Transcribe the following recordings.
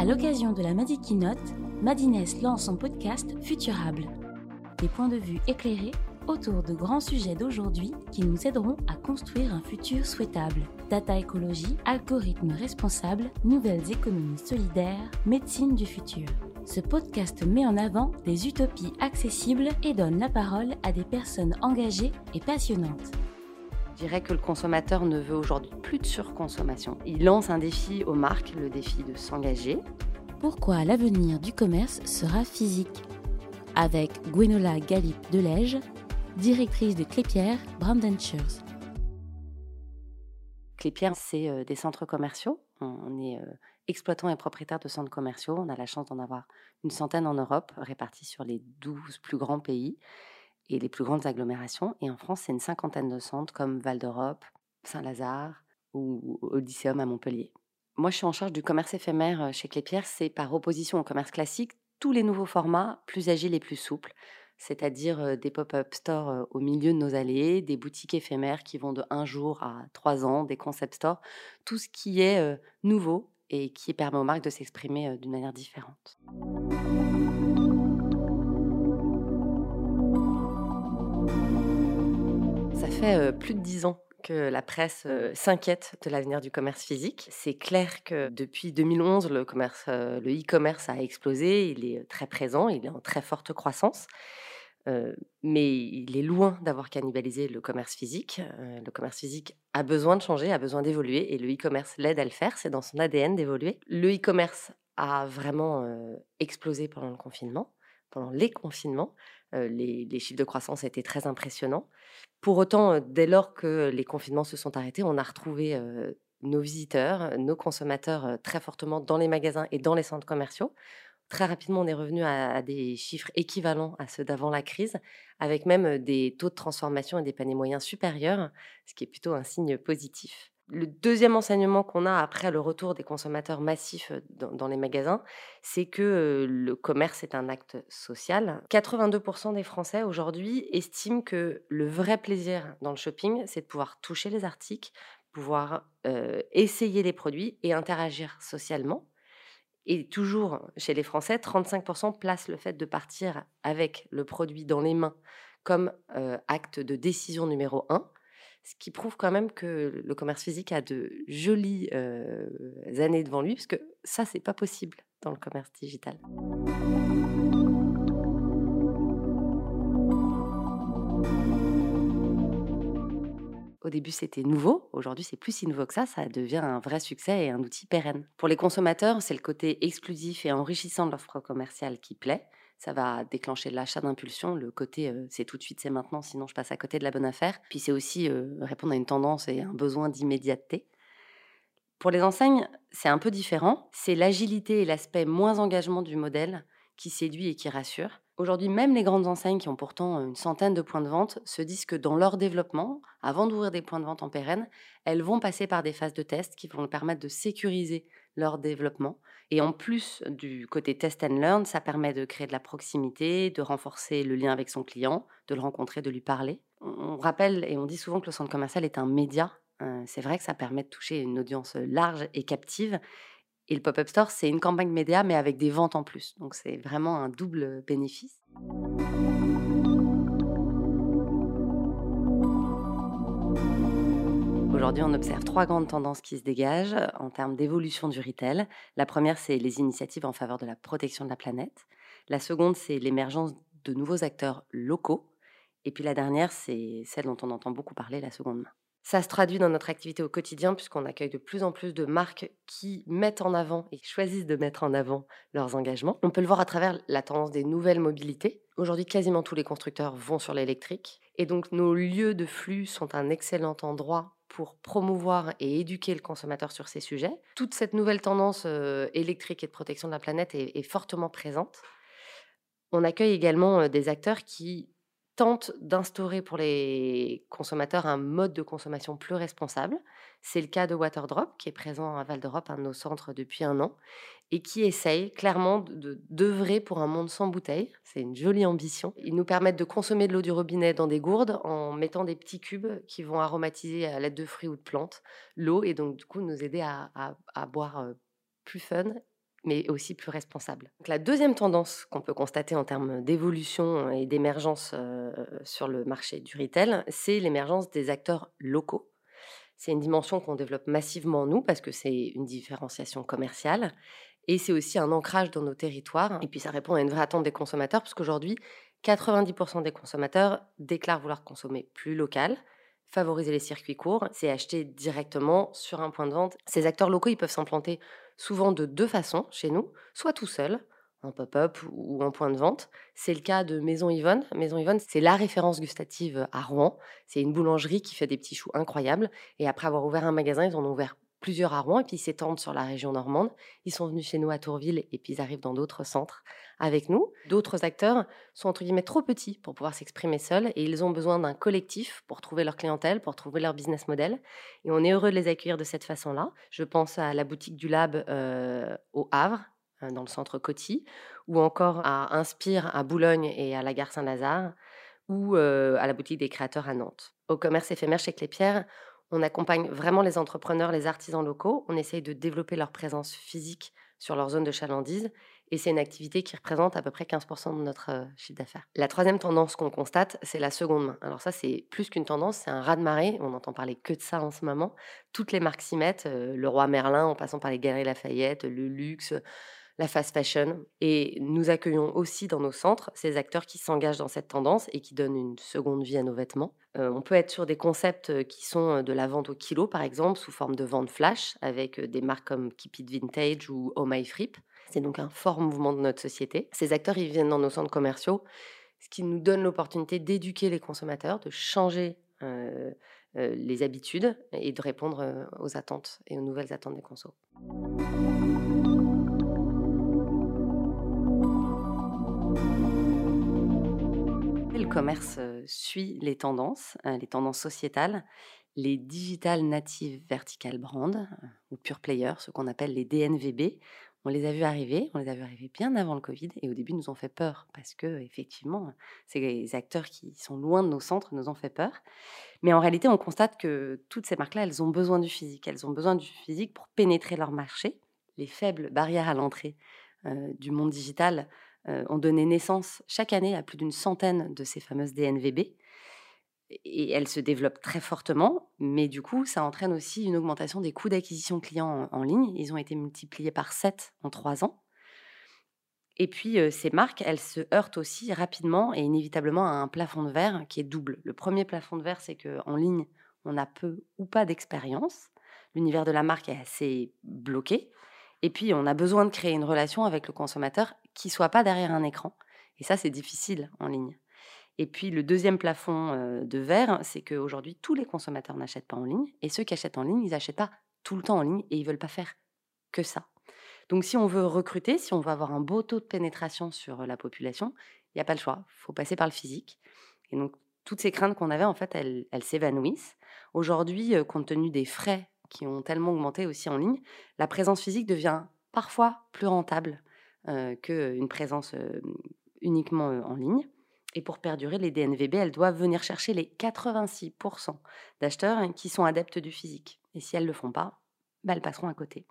À l'occasion de la Madi Keynote, Madines lance son podcast Futurable. Des points de vue éclairés autour de grands sujets d'aujourd'hui qui nous aideront à construire un futur souhaitable. Data écologie, algorithmes responsables, nouvelles économies solidaires, médecine du futur. Ce podcast met en avant des utopies accessibles et donne la parole à des personnes engagées et passionnantes. Je dirais que le consommateur ne veut aujourd'hui plus de surconsommation. Il lance un défi aux marques, le défi de s'engager. Pourquoi l'avenir du commerce sera physique? Avec Gwenola Galip Delège, directrice de Clépierre Brandentures. Clépierre, c'est euh, des centres commerciaux. On est euh, exploitant et propriétaire de centres commerciaux. On a la chance d'en avoir une centaine en Europe, répartis sur les 12 plus grands pays et les plus grandes agglomérations. Et en France, c'est une cinquantaine de centres comme Val d'Europe, Saint-Lazare ou Odysseum à Montpellier. Moi, je suis en charge du commerce éphémère euh, chez Clépierre. C'est par opposition au commerce classique, tous les nouveaux formats plus agiles et plus souples, c'est-à-dire euh, des pop-up stores euh, au milieu de nos allées, des boutiques éphémères qui vont de un jour à trois ans, des concept stores, tout ce qui est nouveau et qui permet aux marques de s'exprimer d'une manière différente. Fait plus de dix ans que la presse s'inquiète de l'avenir du commerce physique. C'est clair que depuis 2011, le commerce, le e-commerce a explosé. Il est très présent, il est en très forte croissance. mais il est loin d'avoir cannibalisé le commerce physique. le commerce physique a besoin de changer, a besoin d'évoluer, et le e-commerce l'aide à le faire. C'est dans son ADN d'évoluer. Le e-commerce a vraiment explosé pendant le confinement, pendant les confinements. Les, chiffres de croissance étaient très impressionnants. Pour autant, dès lors que les confinements se sont arrêtés, on a retrouvé nos visiteurs, nos consommateurs très fortement dans les magasins et dans les centres commerciaux. Très rapidement, on est revenu à, des chiffres équivalents à ceux d'avant la crise, avec même des taux de transformation et des paniers moyens supérieurs, ce qui est plutôt un signe positif. Le deuxième enseignement qu'on a après le retour des consommateurs massifs dans, les magasins, c'est que le commerce est un acte social. 82% des Français aujourd'hui estiment que le vrai plaisir dans le shopping, c'est de pouvoir toucher les articles, pouvoir essayer les produits et interagir socialement. Et toujours chez les Français, 35% placent le fait de partir avec le produit dans les mains comme acte de décision numéro un ce qui prouve quand même que le commerce physique a de jolies années devant lui, parce que ça, c'est pas possible dans le commerce digital. Au début, c'était nouveau. Aujourd'hui, c'est plus si nouveau que ça. Ça devient un vrai succès et un outil pérenne. Pour les consommateurs, c'est le côté exclusif et enrichissant de l'offre commerciale qui plaît ça va déclencher l'achat d'impulsion, le côté c'est tout de suite, c'est maintenant, sinon je passe à côté de la bonne affaire. Puis c'est aussi répondre à une tendance et un besoin d'immédiateté. Pour les enseignes, c'est un peu différent. C'est l'agilité et l'aspect moins engagement du modèle qui séduit et qui rassure. Aujourd'hui, même les grandes enseignes qui ont pourtant une centaine de points de vente se disent que dans leur développement, avant d'ouvrir des points de vente en pérenne, elles vont passer par des phases de test qui vont permettre de sécuriser leur développement. Et en plus du côté test and learn, ça permet de créer de la proximité, de renforcer le lien avec son client, de le rencontrer, de lui parler. On rappelle et on dit souvent que le centre commercial est un média. Euh, c'est vrai que ça permet de toucher une audience large et captive. Et le pop-up store, c'est une campagne média, mais avec des ventes en plus. Donc c'est vraiment un double bénéfice. Aujourd'hui, on observe trois grandes tendances qui se dégagent en termes d'évolution du retail. La première, c'est les initiatives en faveur de la protection de la planète. La seconde, c'est l'émergence de nouveaux acteurs locaux. Et puis la dernière, c'est celle dont on entend beaucoup parler, la seconde main. Ça se traduit dans notre activité au quotidien puisqu'on accueille de plus en plus de marques qui mettent en avant et choisissent de mettre en avant leurs engagements. On peut le voir à travers la tendance des nouvelles mobilités. Aujourd'hui, quasiment tous les constructeurs vont sur l'électrique. Et donc, nos lieux de flux sont un excellent endroit pour promouvoir et éduquer le consommateur sur ces sujets. Toute cette nouvelle tendance électrique et de protection de la planète est, fortement présente. On accueille également des acteurs qui tentent d'instaurer pour les consommateurs un mode de consommation plus responsable. C'est le cas de Waterdrop, qui est présent à Val d'Europe, un de nos centres depuis un an, et qui essaye clairement d'œuvrer pour un monde sans bouteilles. C'est une jolie ambition. Ils nous permettent de consommer de l'eau du robinet dans des gourdes en mettant des petits cubes qui vont aromatiser à l'aide de fruits ou de plantes l'eau et donc du coup nous aider à, boire plus fun mais aussi plus responsable. la deuxième tendance qu'on peut constater en termes d'évolution et d'émergence sur le marché du retail, c'est l'émergence des acteurs locaux. C'est une dimension qu'on développe massivement nous parce que c'est une différenciation commerciale et c'est aussi un ancrage dans nos territoires. Et puis ça répond à une vraie attente des consommateurs parce qu'aujourd'hui, 90% des consommateurs déclarent vouloir consommer plus local, favoriser les circuits courts, c'est acheter directement sur un point de vente. Ces acteurs locaux, ils peuvent s'implanter souvent de deux façons chez nous, soit tout seuls, en pop-up ou en point de vente. C'est le cas de Maison Yvonne. Maison Yvonne, c'est la référence gustative à Rouen. C'est une boulangerie qui fait des petits choux incroyables. Et après avoir ouvert un magasin, ils en ont ouvert plusieurs à Rouen et puis ils s'étendent sur la région normande. Ils sont venus chez nous à Tourville et puis ils arrivent dans d'autres centres avec nous. D'autres acteurs sont entre guillemets trop petits pour pouvoir s'exprimer seuls et ils ont besoin d'un collectif pour trouver leur clientèle, pour trouver leur business model. Et on est heureux de les accueillir de cette façon-là. Je pense à la boutique du Lab euh, au Havre, euh, dans le centre Coty, ou encore à Inspire à Boulogne et à la gare Saint-Lazare, ou euh, à la boutique des créateurs à Nantes. Au commerce éphémère chez Clépierre, on accompagne vraiment les entrepreneurs, les artisans locaux. On essaye de développer leur présence physique sur leur zone de chalandise. Et c'est une activité qui représente à peu près 15% de notre euh, chiffre d'affaires. La troisième tendance qu'on constate, c'est la seconde main. Alors ça, c'est plus qu'une tendance, c'est un raz-de-marée. On n'entend parler que de ça en ce moment. Toutes les marques s'y mettent, euh, le roi Merlin, en passant par les Galeries Lafayette, le luxe, la fast fashion. Et nous accueillons aussi dans nos centres ces acteurs qui s'engagent dans cette tendance et qui donnent une seconde vie à nos vêtements. Euh, on peut être sur des concepts euh, qui sont euh, de la vente au kilo, par exemple, sous forme de vente flash, avec des marques comme Keep It Vintage ou Oh My Frip. C'est donc un fort mouvement de notre société. Ces acteurs, ils viennent dans nos centres commerciaux, ce qui nous donne l'opportunité d'éduquer les consommateurs, de changer les habitudes et de répondre aux attentes et aux nouvelles attentes des consommateurs. Commerce suit les tendances, les tendances sociétales, les digital native vertical brand ou pure player, ce qu'on appelle les DNVB. On les a vus arriver, on les a vus arriver bien avant le Covid et au début nous ont fait peur parce que effectivement, ces acteurs qui sont loin de nos centres nous ont fait peur. Mais en réalité, on constate que toutes ces marques-là, elles ont besoin du physique. Elles ont besoin du physique pour pénétrer leur marché. Les faibles barrières à l'entrée du monde digital ont donné naissance chaque année à plus d'une centaine de ces fameuses DNVB. Et elles se développent très fortement, mais du coup, ça entraîne aussi une augmentation des coûts d'acquisition clients en, ligne. Ils ont été multipliés par 7 en 3 ans. Et puis, ces marques, elles se heurtent aussi rapidement et inévitablement à un plafond de verre qui est double. Le premier plafond de verre, c'est qu'en ligne, on a peu ou pas d'expérience. L'univers de la marque est assez bloqué. Et puis, on a besoin de créer une relation avec le consommateur qui soit pas derrière un écran. Et ça, c'est difficile en ligne. Et puis, le deuxième plafond de verre, c'est qu'aujourd'hui, tous les consommateurs n'achètent pas en ligne. Et ceux qui achètent en ligne, ils n'achètent pas tout le temps en ligne et ils veulent pas faire que ça. Donc, si on veut recruter, si on veut avoir un beau taux de pénétration sur la population, il n'y a pas le choix. Il faut passer par le physique. Et donc, toutes ces craintes qu'on avait, en fait, elles, s'évanouissent. Aujourd'hui, compte tenu des frais qui ont tellement augmenté aussi en ligne, la présence physique devient parfois plus rentable qu'une présence uniquement en ligne. Et pour perdurer, les DNVB, elles doivent venir chercher les 86% d'acheteurs hein, qui sont adeptes du physique. Et si elles ne le font pas, bah, elles passeront à côté.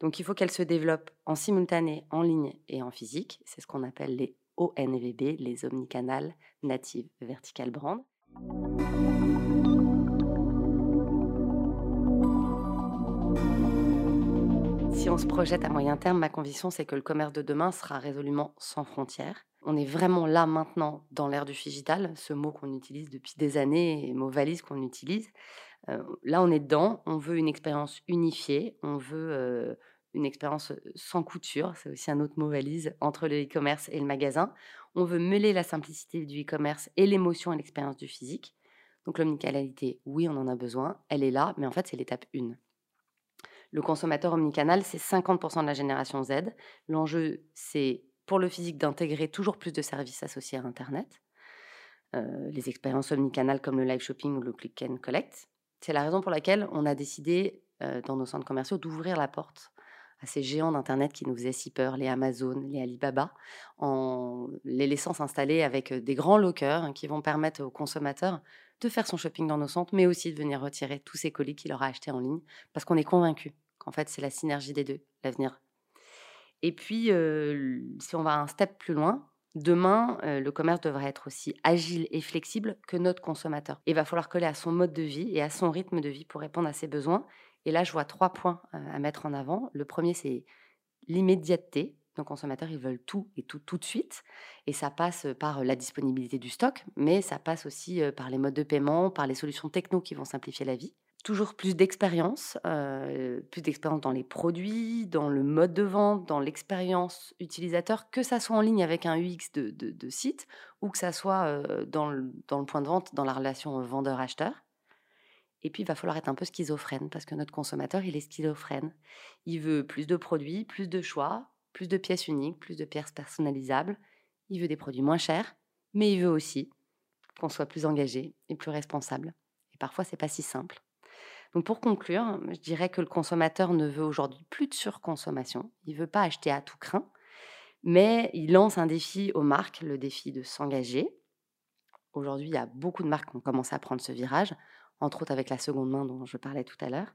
Donc il faut qu'elles se développent en simultané, en ligne et en physique. C'est ce qu'on appelle les ONVB, les Omnicanal Native Vertical Brand. Si on se projette à moyen terme, ma conviction, c'est que le commerce de demain sera résolument sans frontières. On est vraiment là maintenant dans l'ère du digital, ce mot qu'on utilise depuis des années, mot valise qu'on utilise. Euh, là, on est dedans. On veut une expérience unifiée. On veut euh, une expérience sans couture. C'est aussi un autre mot valise entre le e-commerce et le magasin. On veut mêler la simplicité du e-commerce et l'émotion et l'expérience du physique. Donc l'omnicanalité, oui, on en a besoin. Elle est là, mais en fait, c'est l'étape 1. Le consommateur omnicanal, c'est 50% de la génération Z. L'enjeu, c'est pour le physique d'intégrer toujours plus de services associés à Internet. Euh, les expériences omnicanales comme le live shopping ou le click and collect. C'est la raison pour laquelle on a décidé euh, dans nos centres commerciaux d'ouvrir la porte à ces géants d'Internet qui nous faisaient si peur, les Amazon, les Alibaba, en les laissant s'installer avec euh, des grands lockers hein, qui vont permettre aux consommateurs de faire son shopping dans nos centres, mais aussi de venir retirer tous ces colis qu'il aura achetés en ligne, parce qu'on est convaincu en fait, c'est la synergie des deux, l'avenir. Et puis, si on va un step plus loin, Demain, le commerce devrait être aussi agile et flexible que notre consommateur. Il va falloir coller à son mode de vie et à son rythme de vie pour répondre à ses besoins. Et là, je vois trois points à mettre en avant. Le premier, c'est l'immédiateté. Nos consommateurs, ils veulent tout et tout tout de suite. Et ça passe par la disponibilité du stock, mais ça passe aussi par les modes de paiement, par les solutions techno qui vont simplifier la vie toujours plus d'expérience, plus d'expérience dans les produits, dans le mode de vente, dans l'expérience utilisateur, que ça soit en ligne avec un UX de, site ou que ça soit dans, le, point de vente, dans la relation vendeur-acheteur. Et puis, il va falloir être un peu schizophrène parce que notre consommateur, il est schizophrène. Il veut plus de produits, plus de choix, plus de pièces uniques, plus de pièces personnalisables. Il veut des produits moins chers, mais il veut aussi qu'on soit plus engagé et plus responsable. Et parfois, c'est pas si simple. Donc pour conclure, je dirais que le consommateur ne veut aujourd'hui plus de surconsommation. Il ne veut pas acheter à tout craint, mais il lance un défi aux marques, le défi de s'engager. Aujourd'hui, il y a beaucoup de marques qui ont commencé à prendre ce virage, entre autres avec la seconde main dont je parlais tout à l'heure.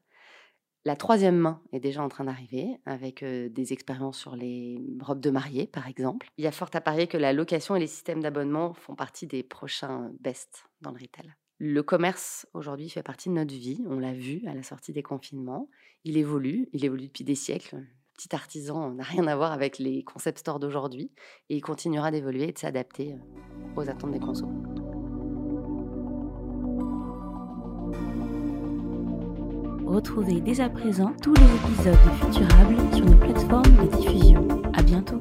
La troisième main est déjà en train d'arriver, avec des expériences sur les robes de mariée, par exemple. Il y a fort à parier que la location et les systèmes d'abonnement font partie des prochains best dans le retail. Le commerce, aujourd'hui, fait partie de notre vie. On l'a vu à la sortie des confinements. Il évolue, il évolue depuis des siècles. Le petit artisan n'a rien à voir avec les concept stores d'aujourd'hui. Et il continuera d'évoluer et de s'adapter euh, aux attentes des consommateurs. Retrouvez dès à présent tous les épisodes de Futurable sur nos plateformes de diffusion. À bientôt!